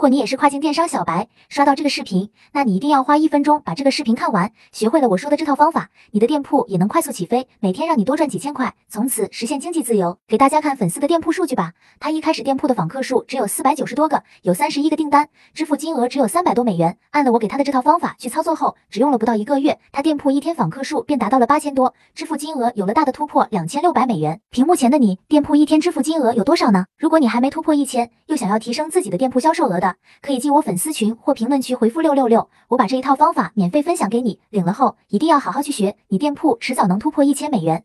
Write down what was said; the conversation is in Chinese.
如果你也是跨境电商小白，刷到这个视频，那你一定要花一分钟把这个视频看完，学会了我说的这套方法，你的店铺也能快速起飞，每天让你多赚几千块，从此实现经济自由。给大家看粉丝的店铺数据吧，他一开始店铺的访客数只有四百九十多个，有三十一个订单，支付金额只有三百多美元。按了我给他的这套方法去操作后，只用了不到一个月，他店铺一天访客数便达到了八千多，支付金额有了大的突破，两千六百美元。屏幕前的你，店铺一天支付金额有多少呢？如果你还没突破一千，又想要提升自己的店铺销售额的可以进我粉丝群或评论区回复六六六，我把这一套方法免费分享给你，领了后一定要好好去学，你店铺迟早能突破一千美元。